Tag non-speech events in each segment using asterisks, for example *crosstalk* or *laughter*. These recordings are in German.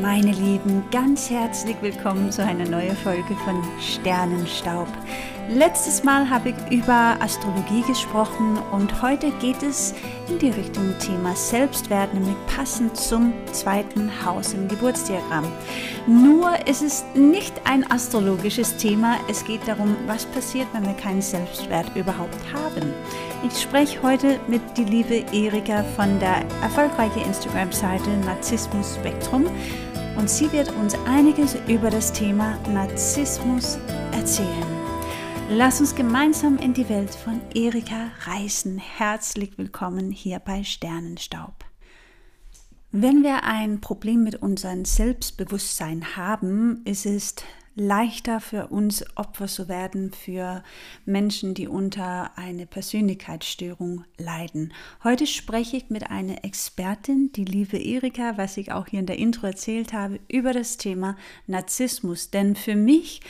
Meine Lieben, ganz herzlich willkommen zu einer neuen Folge von Sternenstaub. Letztes Mal habe ich über Astrologie gesprochen und heute geht es in die Richtung Thema Selbstwert, nämlich passend zum zweiten Haus im Geburtsdiagramm. Nur ist es nicht ein astrologisches Thema, es geht darum, was passiert, wenn wir keinen Selbstwert überhaupt haben. Ich spreche heute mit die liebe Erika von der erfolgreichen Instagram-Seite Narzissmus Spektrum und sie wird uns einiges über das Thema Narzissmus erzählen. Lass uns gemeinsam in die Welt von Erika reisen. Herzlich willkommen hier bei Sternenstaub. Wenn wir ein Problem mit unserem Selbstbewusstsein haben, ist es leichter für uns Opfer zu werden für Menschen, die unter einer Persönlichkeitsstörung leiden. Heute spreche ich mit einer Expertin, die liebe Erika, was ich auch hier in der Intro erzählt habe, über das Thema Narzissmus. Denn für mich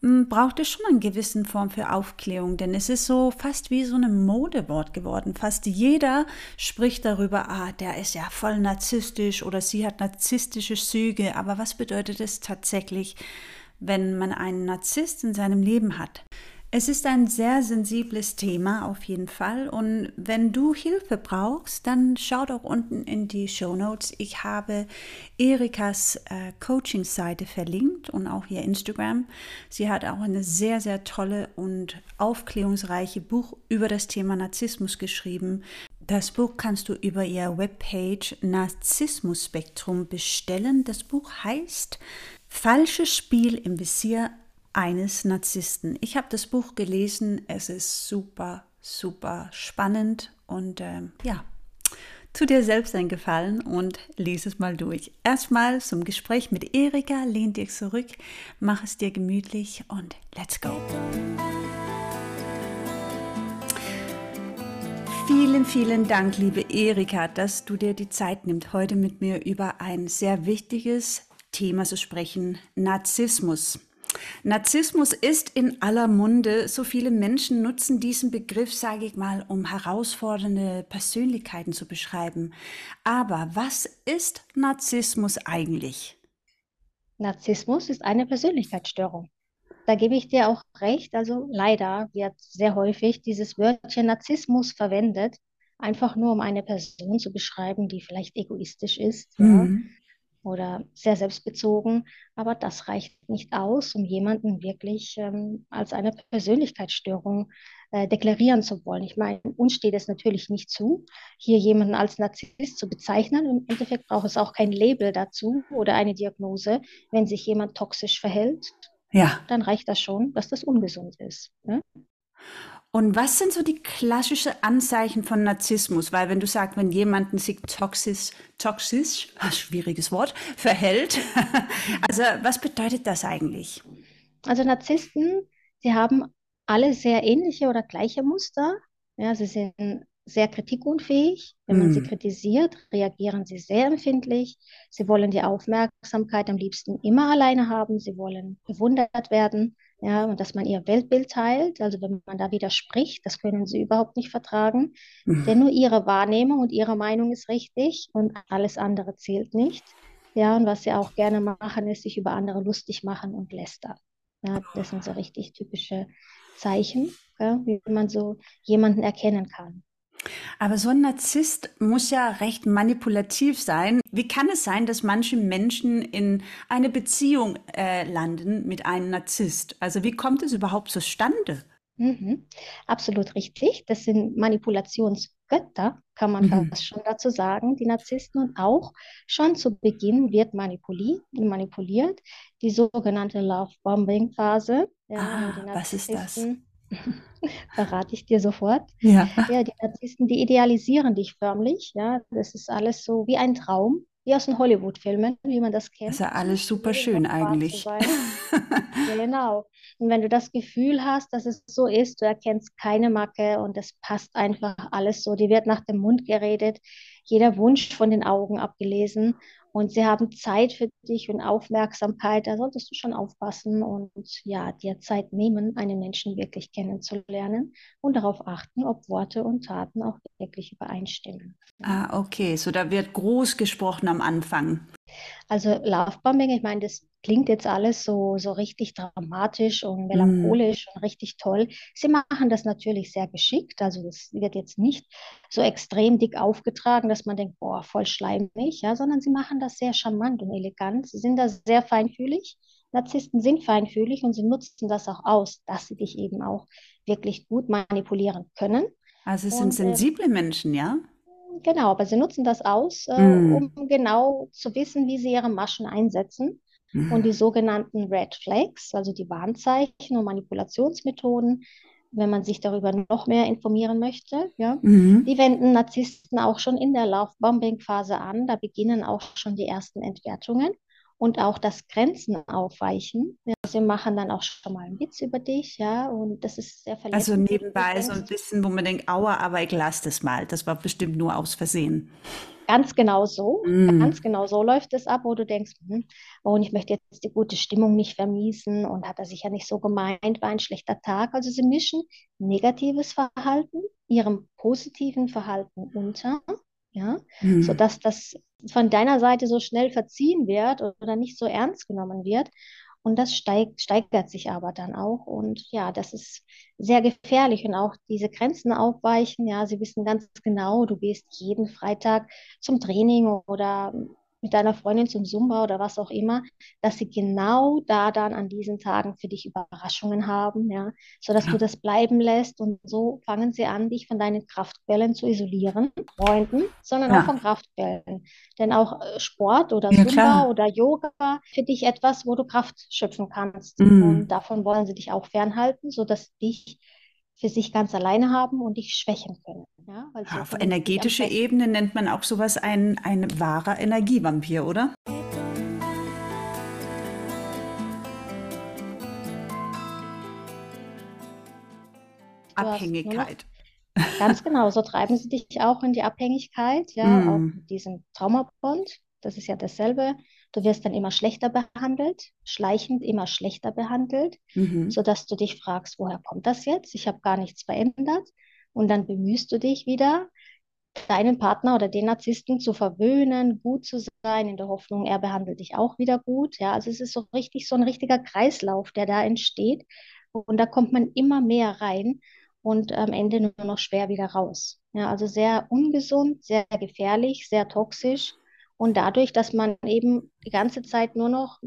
braucht es schon eine gewisse Form für Aufklärung, denn es ist so fast wie so ein Modewort geworden. Fast jeder spricht darüber, ah, der ist ja voll narzisstisch oder sie hat narzisstische Züge. Aber was bedeutet es tatsächlich? wenn man einen Narzisst in seinem Leben hat. Es ist ein sehr sensibles Thema auf jeden Fall und wenn du Hilfe brauchst, dann schau doch unten in die Show Notes. Ich habe Erikas äh, Coaching-Seite verlinkt und auch ihr Instagram. Sie hat auch eine sehr, sehr tolle und aufklärungsreiche Buch über das Thema Narzissmus geschrieben. Das Buch kannst du über ihr Webpage Narzissmus Spektrum bestellen. Das Buch heißt Falsches Spiel im Visier eines Narzissten. Ich habe das Buch gelesen. Es ist super, super spannend und äh, ja, tu dir selbst ein Gefallen und lese es mal durch. Erstmal zum Gespräch mit Erika. Lehn dich zurück, mach es dir gemütlich und let's go. Vielen, vielen Dank, liebe Erika, dass du dir die Zeit nimmst, heute mit mir über ein sehr wichtiges Thema zu sprechen, Narzissmus. Narzissmus ist in aller Munde. So viele Menschen nutzen diesen Begriff, sage ich mal, um herausfordernde Persönlichkeiten zu beschreiben. Aber was ist Narzissmus eigentlich? Narzissmus ist eine Persönlichkeitsstörung. Da gebe ich dir auch recht. Also leider wird sehr häufig dieses Wörtchen Narzissmus verwendet, einfach nur um eine Person zu beschreiben, die vielleicht egoistisch ist. Mhm. Ja oder sehr selbstbezogen, aber das reicht nicht aus, um jemanden wirklich ähm, als eine Persönlichkeitsstörung äh, deklarieren zu wollen. Ich meine, uns steht es natürlich nicht zu, hier jemanden als Narzisst zu bezeichnen. Im Endeffekt braucht es auch kein Label dazu oder eine Diagnose. Wenn sich jemand toxisch verhält, ja. dann reicht das schon, dass das ungesund ist. Ne? Und was sind so die klassischen Anzeichen von Narzissmus? Weil wenn du sagst, wenn jemanden sich toxisch, toxisch, *laughs* schwieriges Wort, verhält, *laughs* also was bedeutet das eigentlich? Also Narzissten, sie haben alle sehr ähnliche oder gleiche Muster. Ja, sie sind sehr kritikunfähig. Wenn man mm. sie kritisiert, reagieren sie sehr empfindlich. Sie wollen die Aufmerksamkeit am liebsten immer alleine haben. Sie wollen bewundert werden ja, und dass man ihr Weltbild teilt. Also wenn man da widerspricht, das können sie überhaupt nicht vertragen. Mhm. Denn nur ihre Wahrnehmung und ihre Meinung ist richtig und alles andere zählt nicht. Ja, und was sie auch gerne machen, ist sich über andere lustig machen und lästern. Ja, das sind so richtig typische Zeichen, ja, wie man so jemanden erkennen kann. Aber so ein Narzisst muss ja recht manipulativ sein. Wie kann es sein, dass manche Menschen in eine Beziehung äh, landen mit einem Narzisst? Also wie kommt es überhaupt zustande? Mhm. Absolut richtig. Das sind Manipulationsgötter, kann man mhm. fast schon dazu sagen, die Narzissten. Und auch schon zu Beginn wird manipuliert, manipuliert die sogenannte Love-Bombing-Phase. Ja, ah, was ist das? *laughs* Verrate ich dir sofort. Ja. ja, die Narzissten, die idealisieren dich förmlich. Ja, das ist alles so wie ein Traum, wie aus den Hollywood-Filmen, wie man das kennt. Das ist ja alles super schön eigentlich. genau. Und wenn du das Gefühl hast, dass es so ist, du erkennst keine Macke und es passt einfach alles so, die wird nach dem Mund geredet, jeder Wunsch von den Augen abgelesen und sie haben Zeit für dich und Aufmerksamkeit. Da solltest du schon aufpassen und ja, dir Zeit nehmen, einen Menschen wirklich kennenzulernen und darauf achten, ob Worte und Taten auch wirklich übereinstimmen. Ah, okay. So, da wird groß gesprochen am Anfang. Also Lovebombing, ich meine, das klingt jetzt alles so, so richtig dramatisch und melancholisch mm. und richtig toll. Sie machen das natürlich sehr geschickt. Also das wird jetzt nicht so extrem dick aufgetragen, dass man denkt, boah, voll schleimig, ja, sondern sie machen das sehr charmant und elegant. Sie sind da sehr feinfühlig. Narzissten sind feinfühlig und sie nutzen das auch aus, dass sie dich eben auch wirklich gut manipulieren können. Also es sind und, äh, sensible Menschen, ja? Genau, aber sie nutzen das aus, äh, mm. um genau zu wissen, wie sie ihre Maschen einsetzen. Mm. Und die sogenannten Red Flags, also die Warnzeichen und Manipulationsmethoden, wenn man sich darüber noch mehr informieren möchte, ja, mm. die wenden Narzissten auch schon in der Love-Bombing-Phase an. Da beginnen auch schon die ersten Entwertungen und auch das Grenzen aufweichen. Ja, sie machen dann auch schon mal einen Witz über dich, ja, und das ist sehr verletzend. Also nebenbei so ein bisschen, wo man denkt, aua, aber ich lasse das mal. Das war bestimmt nur aus Versehen. Ganz genau so, mm. ganz genau so läuft es ab, wo du denkst, hm, oh, und ich möchte jetzt die gute Stimmung nicht vermiesen und hat er sich ja nicht so gemeint, war ein schlechter Tag. Also sie mischen negatives Verhalten ihrem positiven Verhalten unter ja, mhm. sodass das von deiner Seite so schnell verziehen wird oder nicht so ernst genommen wird. Und das steigt, steigert sich aber dann auch. Und ja, das ist sehr gefährlich. Und auch diese Grenzen aufweichen. Ja, sie wissen ganz genau, du gehst jeden Freitag zum Training oder mit deiner Freundin zum Zumba oder was auch immer, dass sie genau da dann an diesen Tagen für dich Überraschungen haben, ja, sodass ja. du das bleiben lässt und so fangen sie an, dich von deinen Kraftquellen zu isolieren, Freunden, sondern ja. auch von Kraftquellen. Denn auch äh, Sport oder ja, Zumba klar. oder Yoga für dich etwas, wo du Kraft schöpfen kannst. Mhm. Und davon wollen sie dich auch fernhalten, sodass dich für sich ganz alleine haben und dich schwächen können. Ja, ja, auf energetischer Ebene nennt man auch sowas ein, ein wahrer Energievampir, oder? Abhängigkeit. Ganz genau, so treiben sie dich auch in die Abhängigkeit, ja, mm. auch mit diesem Traumabond. Das ist ja dasselbe. Du wirst dann immer schlechter behandelt, schleichend immer schlechter behandelt, mhm. sodass du dich fragst, woher kommt das jetzt? Ich habe gar nichts verändert. Und dann bemühst du dich wieder, deinen Partner oder den Narzissten zu verwöhnen, gut zu sein, in der Hoffnung, er behandelt dich auch wieder gut. Ja, also es ist so richtig so ein richtiger Kreislauf, der da entsteht. Und da kommt man immer mehr rein und am Ende nur noch schwer wieder raus. Ja, also sehr ungesund, sehr gefährlich, sehr toxisch. Und dadurch, dass man eben die ganze Zeit nur noch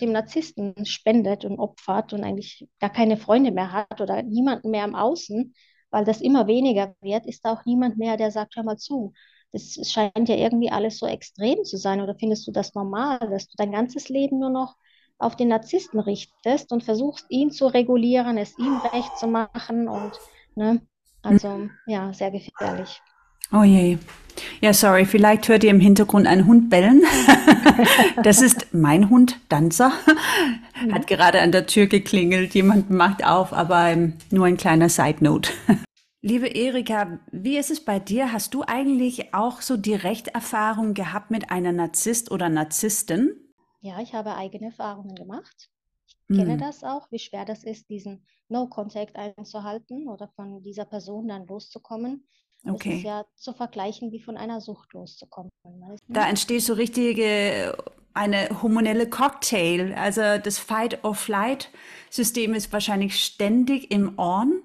dem Narzissten spendet und opfert und eigentlich gar keine Freunde mehr hat oder niemanden mehr im Außen, weil das immer weniger wird, ist da auch niemand mehr, der sagt, hör mal zu. Das scheint ja irgendwie alles so extrem zu sein. Oder findest du das normal, dass du dein ganzes Leben nur noch auf den Narzissten richtest und versuchst, ihn zu regulieren, es ihm recht zu machen und, ne, also, ja, sehr gefährlich. Oh je. Ja, sorry, vielleicht hört ihr im Hintergrund einen Hund bellen. *laughs* das ist mein Hund, Danzer. Hat gerade an der Tür geklingelt, jemand macht auf, aber ähm, nur ein kleiner Side Note. *laughs* Liebe Erika, wie ist es bei dir? Hast du eigentlich auch so Direkterfahrung gehabt mit einer Narzisst oder Narzisstin? Ja, ich habe eigene Erfahrungen gemacht. Ich kenne hm. das auch, wie schwer das ist, diesen No-Contact einzuhalten oder von dieser Person dann loszukommen. Okay. Das ist ja zu vergleichen, wie von einer Sucht loszukommen. Da entsteht so richtige eine hormonelle Cocktail. Also das Fight-or-Flight-System ist wahrscheinlich ständig im On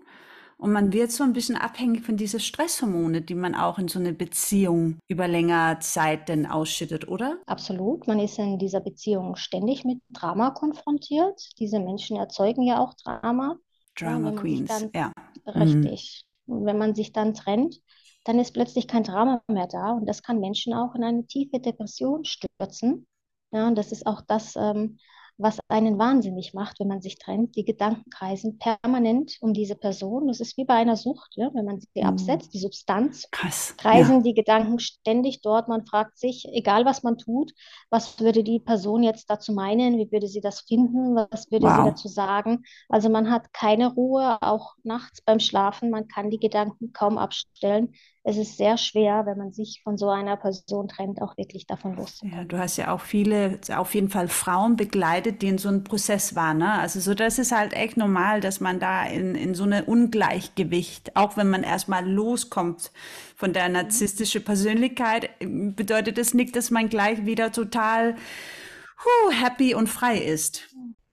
und man wird so ein bisschen abhängig von diesen Stresshormone, die man auch in so einer Beziehung über längere Zeit denn ausschüttet, oder? Absolut. Man ist in dieser Beziehung ständig mit Drama konfrontiert. Diese Menschen erzeugen ja auch Drama. Drama ja, Queens, dann, ja. Richtig. Und wenn man sich dann trennt, dann ist plötzlich kein Drama mehr da und das kann Menschen auch in eine tiefe Depression stürzen. Ja, und das ist auch das, ähm, was einen wahnsinnig macht, wenn man sich trennt. Die Gedanken kreisen permanent um diese Person. Das ist wie bei einer Sucht, ja? wenn man sie mhm. absetzt, die Substanz, Krass. kreisen ja. die Gedanken ständig dort. Man fragt sich, egal was man tut, was würde die Person jetzt dazu meinen, wie würde sie das finden, was würde wow. sie dazu sagen. Also man hat keine Ruhe, auch nachts beim Schlafen, man kann die Gedanken kaum abstellen es ist sehr schwer, wenn man sich von so einer Person trennt, auch wirklich davon loszukommen. Ja, du hast ja auch viele, auf jeden Fall Frauen begleitet die in so einem Prozess war. Ne? Also so, das ist halt echt normal, dass man da in, in so eine Ungleichgewicht, auch wenn man erstmal loskommt von der narzissstischen Persönlichkeit, bedeutet das nicht, dass man gleich wieder total huh, happy und frei ist.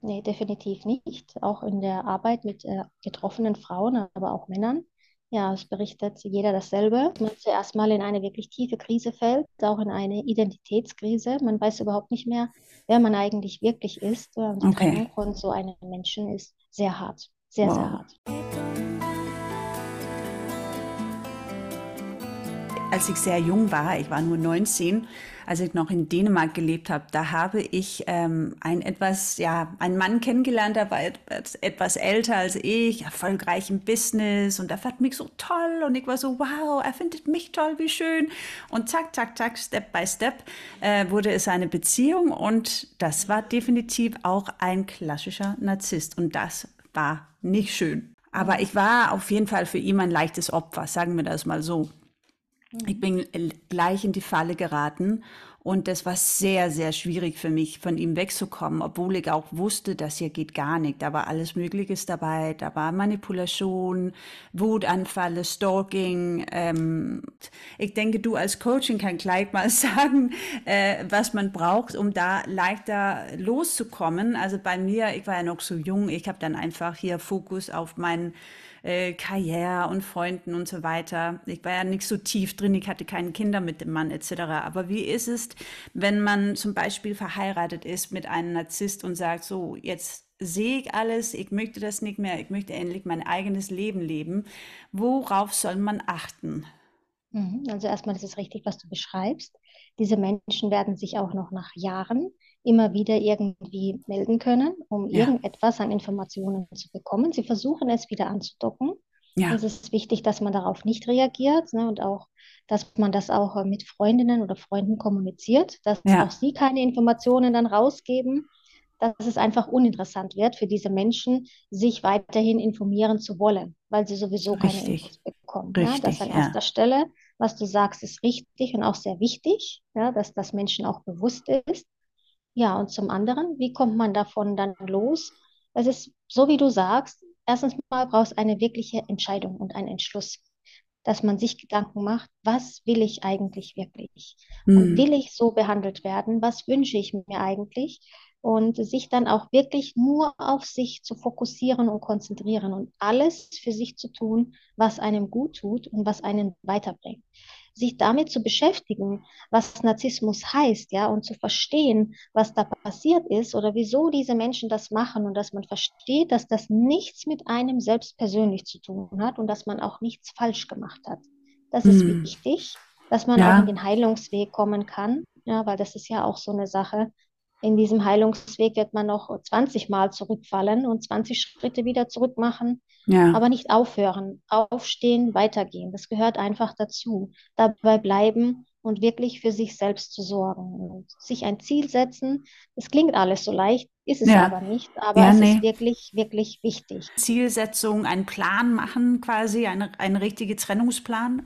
Nee, definitiv nicht. Auch in der Arbeit mit äh, getroffenen Frauen, aber auch Männern. Ja, es berichtet jeder dasselbe. Man zuerst mal in eine wirklich tiefe Krise fällt, auch in eine Identitätskrise. Man weiß überhaupt nicht mehr, wer man eigentlich wirklich ist. Und die Okay. Trennung von so einem Menschen ist sehr hart, sehr, sehr Wow. hart. Als ich sehr jung war, ich war nur 19, als ich noch in Dänemark gelebt habe, da habe ich ähm, einen etwas, ja, einen Mann kennengelernt, der war etwas, etwas älter als ich, erfolgreich im Business und er fand mich so toll und ich war so, wow, er findet mich toll, wie schön. Und zack, zack, zack, Step by Step äh, wurde es eine Beziehung und das war definitiv auch ein klassischer Narzisst und das war nicht schön. Aber ich war auf jeden Fall für ihn ein leichtes Opfer, sagen wir das mal so. Ich bin gleich in die Falle geraten und das war sehr, sehr schwierig für mich, von ihm wegzukommen, obwohl ich auch wusste, das hier geht gar nicht. Da war alles Mögliche dabei. Da war Manipulation, Wutanfälle, Stalking. Ähm, ich denke, du als Coaching kann gleich mal *laughs* sagen, äh, was man braucht, um da leichter loszukommen. Also bei mir, ich war ja noch so jung, ich habe dann einfach hier Fokus auf meinen äh, Karriere und Freunden und so weiter. Ich war ja nicht so tief drin, ich hatte keine Kinder mit dem Mann etc. Aber wie ist es, wenn man zum Beispiel verheiratet ist mit einem Narzisst und sagt, so, jetzt sehe ich alles, ich möchte das nicht mehr, ich möchte endlich mein eigenes Leben leben. Worauf soll man achten? Mhm. Also erstmal ist es richtig, was du beschreibst. Diese Menschen werden sich auch noch nach Jahren immer wieder irgendwie melden können, um Ja, irgendetwas an Informationen zu bekommen. Sie versuchen es wieder anzudocken. ja, Es ist wichtig, dass man darauf nicht reagiert, ne, und auch, dass man das auch äh, mit Freundinnen oder Freunden kommuniziert, dass auch ja, sie keine Informationen dann rausgeben, dass es einfach uninteressant wird für diese Menschen, sich weiterhin informieren zu wollen, weil sie sowieso keine richtig, Infos bekommen. Ja, das an richtig, erster Stelle. Was du sagst, ist richtig und auch sehr wichtig, ja, dass das Menschen auch bewusst ist. Ja, und zum anderen, wie kommt man davon dann los? Es ist so, wie du sagst, erstens mal brauchst du eine wirkliche Entscheidung und einen Entschluss, dass man sich Gedanken macht, was will ich eigentlich wirklich? Und hm, will ich so behandelt werden? Was wünsche ich mir eigentlich? Und sich dann auch wirklich nur auf sich zu fokussieren und konzentrieren und alles für sich zu tun, was einem gut tut und was einen weiterbringt. Sich damit zu beschäftigen, was Narzissmus heißt, ja, und zu verstehen, was da passiert ist oder wieso diese Menschen das machen und dass man versteht, dass das nichts mit einem selbst persönlich zu tun hat und dass man auch nichts falsch gemacht hat. Das ist hm, wichtig, dass man auch in ja, den Heilungsweg kommen kann, ja, weil das ist ja auch so eine Sache. In diesem Heilungsweg wird man noch 20 Mal zurückfallen und 20 Schritte wieder zurück machen, ja, aber nicht aufhören, aufstehen, weitergehen. Das gehört einfach dazu. Dabei bleiben und wirklich für sich selbst zu sorgen und sich ein Ziel setzen. Es klingt alles so leicht, ist es ja, aber nicht, aber ja, es ist nee. wirklich, wirklich wichtig. Zielsetzung, einen Plan machen quasi, eine, einen richtigen Trennungsplan.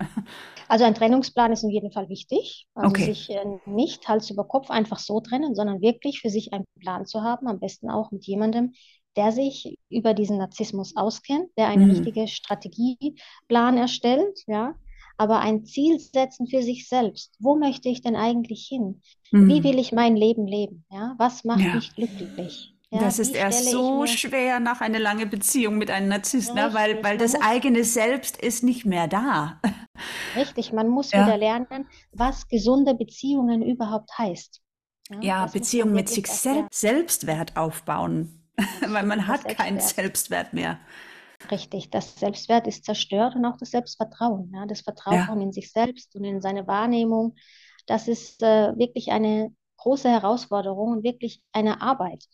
Also ein Trennungsplan ist in jedem Fall wichtig. Also Okay. sich äh, nicht Hals über Kopf einfach so trennen, sondern wirklich für sich einen Plan zu haben, am besten auch mit jemandem, der sich über diesen Narzissmus auskennt, der eine Hm, richtige Strategieplan erstellt, ja. Aber ein Ziel setzen für sich selbst. Wo möchte ich denn eigentlich hin? Wie hm, will ich mein Leben leben? Ja, was macht ja. mich glücklich? Ja, Das ist wie erst so schwer nach einer langen Beziehung mit einem Narzisst, ne? Weil, weil das eigene Selbst ist nicht mehr da. *laughs* Richtig, man muss wieder Ja. lernen, was gesunde Beziehungen überhaupt heißt. Ja, Ja, Beziehung mit sich selbst, Selbstwert aufbauen, *laughs* weil man hat keinen. Selbstwert mehr. Richtig, das Selbstwert ist zerstört und auch das Selbstvertrauen. Ja, das Ja, Vertrauen in sich selbst und in seine Wahrnehmung. Das ist äh, wirklich eine große Herausforderung und wirklich eine Arbeit,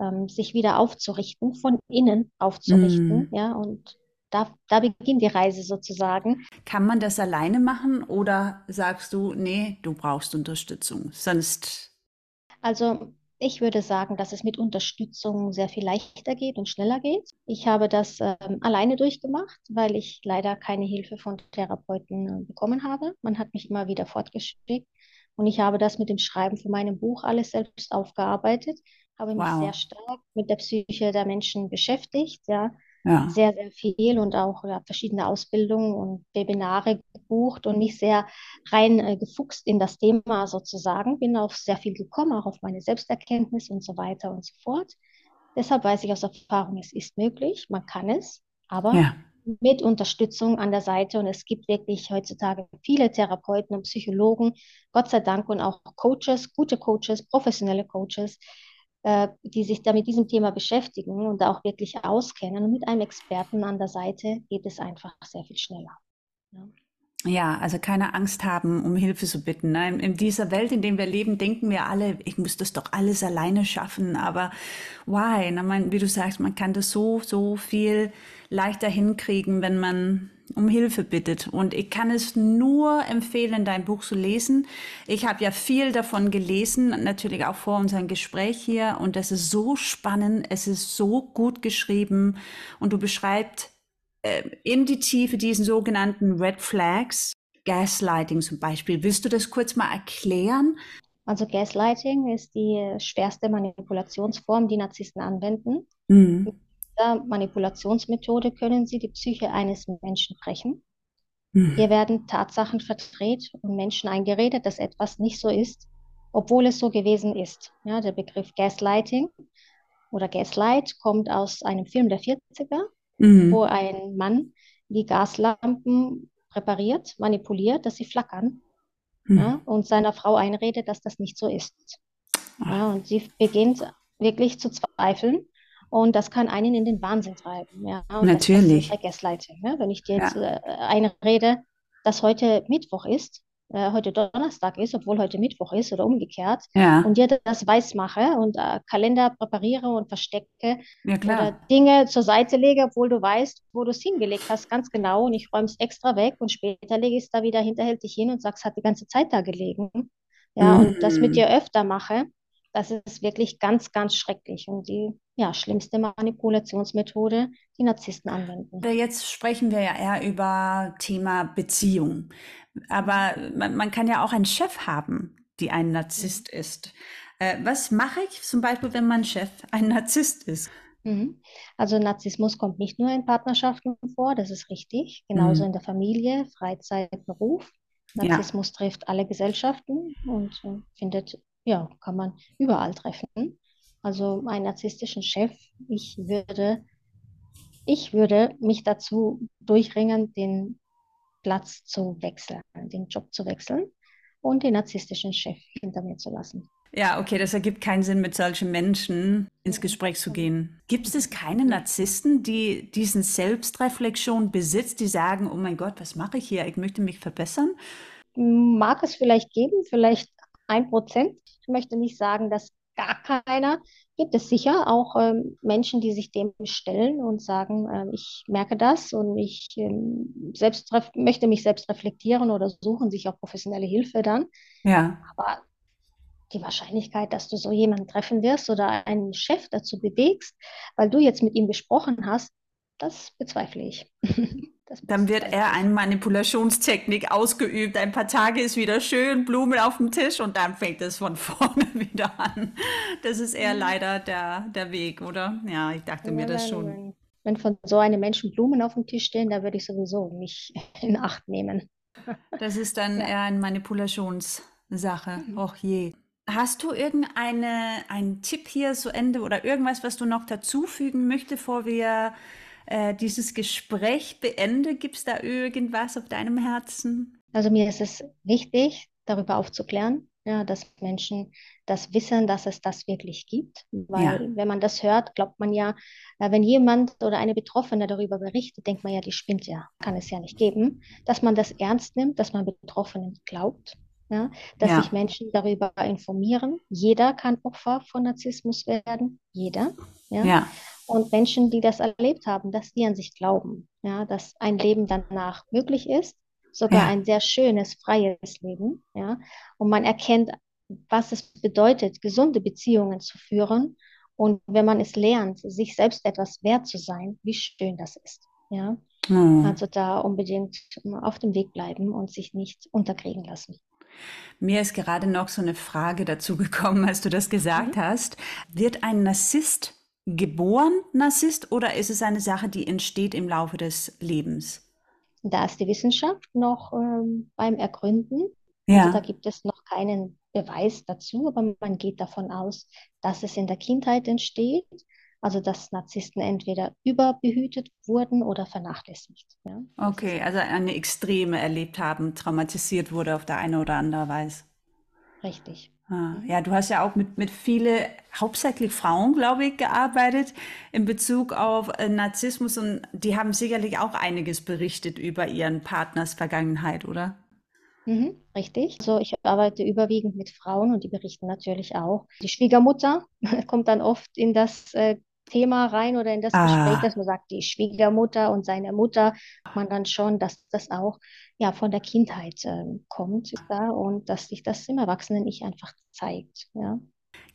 ähm, sich wieder aufzurichten, von innen aufzurichten. hm. Ja, und da, da beginnt die Reise sozusagen. Kann man das alleine machen oder sagst du, nee, du brauchst Unterstützung, sonst, Also ich würde sagen, dass es mit Unterstützung sehr viel leichter geht und schneller geht. Ich habe das ähm, alleine durchgemacht, weil ich leider keine Hilfe von Therapeuten äh, bekommen habe. Man hat mich immer wieder fortgeschickt und ich habe das mit dem Schreiben von meinem Buch alles selbst aufgearbeitet. habe mich Wow. sehr stark mit der Psyche der Menschen beschäftigt, ja, Ja. sehr, sehr viel und auch ja, verschiedene Ausbildungen und Webinare gebucht und mich sehr rein äh, gefuchst in das Thema sozusagen. Bin auf sehr viel gekommen, auch auf meine Selbsterkenntnis und so weiter und so fort. Deshalb weiß ich aus Erfahrung, es ist möglich, man kann es, aber Ja. mit Unterstützung an der Seite. Und es gibt wirklich heutzutage viele Therapeuten und Psychologen, Gott sei Dank, und auch Coaches, gute Coaches, professionelle Coaches, die sich da mit diesem Thema beschäftigen und auch wirklich auskennen. Und mit einem Experten an der Seite geht es einfach sehr viel schneller. Ja. Ja, also keine Angst haben, um Hilfe zu bitten. ne? In, dieser Welt, in der wir leben, denken wir alle, ich muss das doch alles alleine schaffen. Aber why? Na, man, wie du sagst, man kann das so, so viel leichter hinkriegen, wenn man um Hilfe bittet. Und ich kann es nur empfehlen, dein Buch zu lesen. Ich habe ja viel davon gelesen, natürlich auch vor unserem Gespräch hier. Und das ist so spannend, es ist so gut geschrieben. Und du beschreibst in die Tiefe diesen sogenannten Red Flags, Gaslighting zum Beispiel. Willst du das kurz mal erklären? Also Gaslighting ist die schwerste Manipulationsform, die Narzissten anwenden. Mhm. Mit dieser Manipulationsmethode können sie die Psyche eines Menschen brechen. Mhm. Hier werden Tatsachen verdreht und Menschen eingeredet, dass etwas nicht so ist, obwohl es so gewesen ist. Ja, der Begriff Gaslighting oder Gaslight kommt aus einem Film der 40er, Mhm. wo ein Mann die Gaslampen präpariert, manipuliert, dass sie flackern, Mhm. ja, und seiner Frau einredet, dass das nicht so ist. Ja, und sie beginnt wirklich zu zweifeln. Und das kann einen in den Wahnsinn treiben. Ja, das Natürlich. bei Gaslighting. Ja, wenn ich dir jetzt äh, einrede, dass heute Mittwoch ist, äh, heute Donnerstag ist, obwohl heute Mittwoch ist oder umgekehrt, Ja, und dir das weiß mache und äh, Kalender präpariere und verstecke ja oder. Dinge zur Seite lege, obwohl du weißt, wo du es hingelegt hast, ganz genau, und ich räume es extra weg und später lege ich es da wieder hinterhältig hin und sage, es hat die ganze Zeit da gelegen. Ja, und das mit Mhm. dir öfter mache, das ist wirklich ganz, ganz schrecklich und die ja, schlimmste Manipulationsmethode, die Narzissten anwenden. Jetzt sprechen wir ja eher über Thema Beziehung. Aber man, man kann ja auch einen Chef haben, die ein Narzisst ist. Äh, was mache ich zum Beispiel, wenn mein Chef ein Narzisst ist? Mhm. Also Narzissmus kommt nicht nur in Partnerschaften vor, das ist richtig, genauso Mhm. in der Familie, Freizeit, Beruf. Ja, Narzissmus trifft alle Gesellschaften und äh, findet, ja, kann man überall treffen. Also einen narzisstischen Chef, ich würde, ich würde mich dazu durchringen, den Platz zu wechseln, den Job zu wechseln und den narzisstischen Chef hinter mir zu lassen. ja, okay, das ergibt keinen Sinn, mit solchen Menschen ins Gespräch zu gehen. Gibt es keine Narzissten, die diesen Selbstreflexion besitzt, die sagen, oh mein Gott, was mache ich hier? Ich möchte mich verbessern? Mag es vielleicht geben, vielleicht ein Prozent. Ich möchte nicht sagen, dass gar keiner. Gibt es sicher auch ähm, Menschen, die sich dem stellen und sagen, ähm, ich merke das und ich ähm, selbst möchte mich selbst reflektieren oder suchen sich auch professionelle Hilfe dann. Ja, Aber die Wahrscheinlichkeit, dass du so jemanden treffen wirst oder einen Chef dazu bewegst, weil du jetzt mit ihm gesprochen hast, das bezweifle ich. *laughs* Das dann wird ich. eine Manipulationstechnik ausgeübt. Ein paar Tage ist wieder schön, Blumen auf dem Tisch und dann fängt es von *laughs* vorne wieder an. Das ist eher leider der, der Weg, oder? Ja, ich dachte mir Ja, das wenn, schon. wenn, von so einem Menschen Blumen auf dem Tisch stehen, da würde ich sowieso mich *laughs* in Acht nehmen. Das ist dann Ja. eher eine Manipulationssache. Mhm. Och je. Hast du irgendeine einen Tipp hier zu Ende oder irgendwas, was du noch dazufügen möchtest, bevor wir äh, dieses Gespräch beenden? Gibt es da irgendwas auf deinem Herzen? Also mir ist es wichtig, darüber aufzuklären, ja, dass Menschen das wissen, dass es das wirklich gibt. Ja, Weil wenn man das hört, glaubt man ja, äh, wenn jemand oder eine Betroffene darüber berichtet, denkt man ja, die spinnt ja, kann es ja nicht geben. Dass man das ernst nimmt, dass man Betroffenen glaubt, ja, dass sich ja, Menschen darüber informieren. Jeder kann Opfer von Narzissmus werden, jeder, ja. Und Menschen, die das erlebt haben, dass die an sich glauben, ja, dass ein Leben danach möglich ist, sogar ja, ein sehr schönes, freies Leben, ja. Und man erkennt, was es bedeutet, gesunde Beziehungen zu führen. Und wenn man es lernt, sich selbst etwas wert zu sein, wie schön das ist, ja. Oh. Also da unbedingt auf dem Weg bleiben und sich nicht unterkriegen lassen. Mir ist gerade noch so eine Frage dazu gekommen, als du das gesagt mhm. hast. Wird ein Narzisst geboren Narzisst oder ist es eine Sache, die entsteht im Laufe des Lebens? Da ist die Wissenschaft noch ähm, beim Ergründen. Ja. Also da gibt es noch keinen Beweis dazu, aber man geht davon aus, dass es in der Kindheit entsteht. Also dass Narzissten entweder überbehütet wurden oder vernachlässigt. Ja? Okay, also eine Extreme erlebt haben, traumatisiert wurde auf der eine oder andere Weise. Richtig. Ah, ja, du hast ja auch mit, mit viele, hauptsächlich Frauen, glaube ich, gearbeitet in Bezug auf äh, Narzissmus und die haben sicherlich auch einiges berichtet über ihren Partners Vergangenheit, oder? Mhm, richtig. Also ich arbeite überwiegend mit Frauen und die berichten natürlich auch. Die Schwiegermutter *laughs* kommt dann oft in das äh, Thema rein oder in das ah. Gespräch, dass man sagt, die Schwiegermutter und seine Mutter, man dann schon, dass das auch ja von der Kindheit äh, kommt da und dass sich das im Erwachsenen-Ich einfach zeigt. Ja.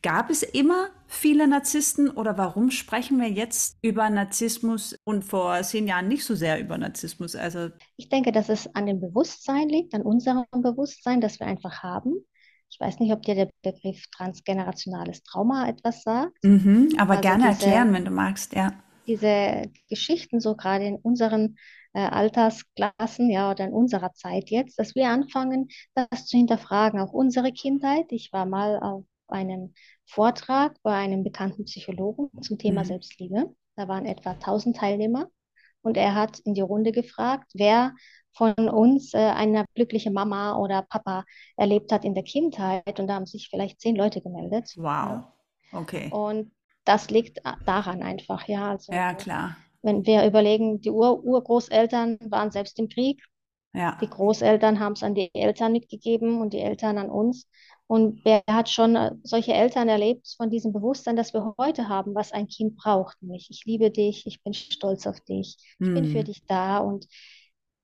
Gab es immer viele Narzissten oder warum sprechen wir jetzt über Narzissmus und vor zehn Jahren nicht so sehr über Narzissmus? Also ich denke, dass es an dem Bewusstsein liegt, an unserem Bewusstsein, das wir einfach haben. Ich weiß nicht, ob dir der Begriff transgenerationales Trauma etwas sagt. Mhm, aber also gerne diese, erklären, wenn du magst, ja. Diese Geschichten, so gerade in unseren äh, Altersklassen, ja, oder in unserer Zeit jetzt, dass wir anfangen, das zu hinterfragen, auch unsere Kindheit. Ich war mal auf einem Vortrag bei einem bekannten Psychologen zum Thema mhm. Selbstliebe. Da waren etwa 1000 Teilnehmer und er hat in die Runde gefragt, wer von uns äh, eine glückliche Mama oder Papa erlebt hat in der Kindheit. Und da haben sich vielleicht zehn Leute gemeldet. Wow. Okay. Und das liegt daran einfach, ja. Also, ja, klar. Wenn wir überlegen, die Ur Urgroßeltern waren selbst im Krieg. Ja. Die Großeltern haben es an die Eltern mitgegeben und die Eltern an uns. Und wer hat schon äh, solche Eltern erlebt von diesem Bewusstsein, das wir heute haben, was ein Kind braucht, nämlich ich liebe dich, ich bin stolz auf dich, ich hm. bin für hm. dich da und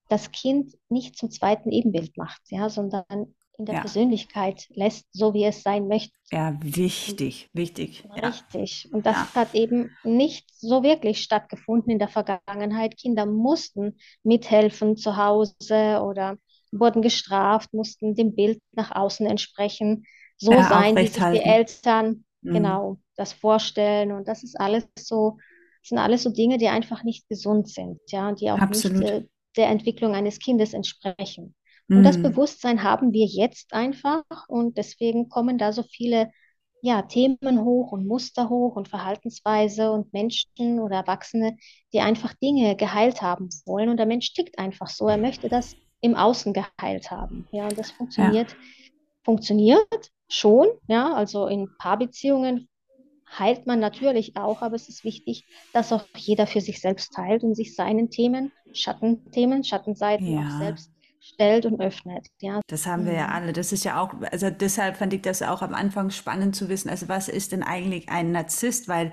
das Kind nicht zum zweiten Ebenbild macht, ja, sondern in der ja. Persönlichkeit lässt, so wie es sein möchte. Ja, wichtig, wichtig. Richtig. Ja. Und das ja. hat eben nicht so wirklich stattgefunden in der Vergangenheit. Kinder mussten mithelfen zu Hause oder wurden gestraft, mussten dem Bild nach außen entsprechen, so sein, wie sich die Eltern mhm. genau das vorstellen. Und das ist alles so, sind alles so Dinge, die einfach nicht gesund sind, ja, und die auch Absolut. nicht äh, der Entwicklung eines Kindes entsprechen. Und das mhm. Bewusstsein haben wir jetzt einfach und deswegen kommen da so viele ja, Themen hoch und Muster hoch und Verhaltensweise und Menschen oder Erwachsene, die einfach Dinge geheilt haben wollen. Und der Mensch tickt einfach so. Er möchte das im Außen geheilt haben. Ja, und das funktioniert, ja. funktioniert schon. Ja, also in Paarbeziehungen heilt man natürlich auch, aber es ist wichtig, dass auch jeder für sich selbst heilt und sich seinen Themen, Schattenthemen, Schattenseiten ja. auch selbst stellt und öffnet. Ja. Das haben wir ja mhm. alle. Das ist ja auch, also deshalb fand ich das auch am Anfang spannend zu wissen. Also was ist denn eigentlich ein Narzisst? Weil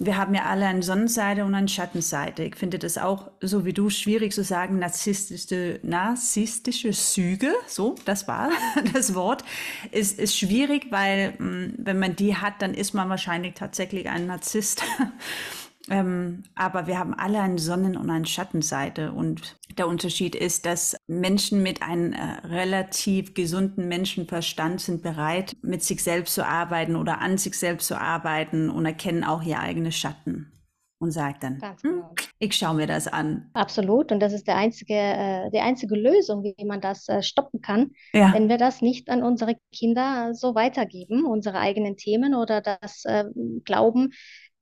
wir haben ja alle eine Sonnenseite und eine Schattenseite. Ich finde das auch, so wie du, schwierig zu sagen, narzisstische, narzisstische Züge, so, das war *laughs* das Wort, ist, ist schwierig, weil mm, wenn man die hat, dann ist man wahrscheinlich tatsächlich ein Narzisst. *laughs* Ähm, aber wir haben alle eine Sonnen- und eine Schattenseite. Und der Unterschied ist, dass Menschen mit einem äh, relativ gesunden Menschenverstand sind bereit, mit sich selbst zu arbeiten oder an sich selbst zu arbeiten und erkennen auch ihr eigene Schatten und sagt dann, hm, genau. ich schaue mir das an. Absolut. Und das ist der einzige, äh, die einzige Lösung, wie man das äh, stoppen kann, ja. wenn wir das nicht an unsere Kinder so weitergeben, unsere eigenen Themen oder das äh, Glauben,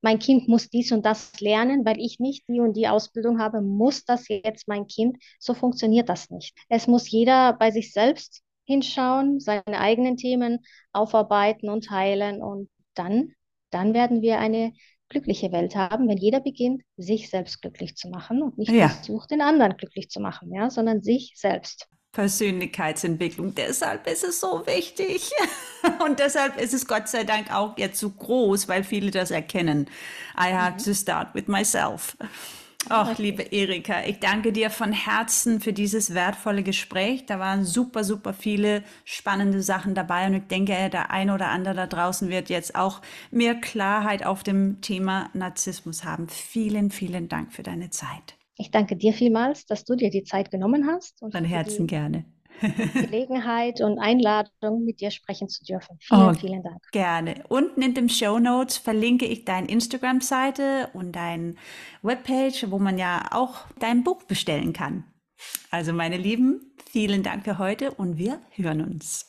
mein Kind muss dies und das lernen, weil ich nicht die und die Ausbildung habe, muss das jetzt mein Kind. So funktioniert das nicht. Es muss jeder bei sich selbst hinschauen, seine eigenen Themen aufarbeiten und heilen und dann, dann werden wir eine glückliche Welt haben, wenn jeder beginnt, sich selbst glücklich zu machen und nicht ja. versucht, den anderen glücklich zu machen, ja, sondern sich selbst. Persönlichkeitsentwicklung. Deshalb ist es so wichtig. *laughs* Und deshalb ist es Gott sei Dank auch jetzt so groß, weil viele das erkennen. I have to start with myself. Ach, liebe Erika, ich danke dir von Herzen für dieses wertvolle Gespräch. Da waren super, super viele spannende Sachen dabei und ich denke, der eine oder andere da draußen wird jetzt auch mehr Klarheit auf dem Thema Narzissmus haben. Vielen, vielen Dank für deine Zeit. Ich danke dir vielmals, dass du dir die Zeit genommen hast. Und Von Herzen die, gerne. *laughs* Gelegenheit und Einladung, mit dir sprechen zu dürfen. Vielen, oh, vielen Dank. Gerne. Unten in den Show Notes verlinke ich deine Instagram-Seite und deine Webpage, wo man ja auch dein Buch bestellen kann. Also meine Lieben, vielen Dank für heute und wir hören uns.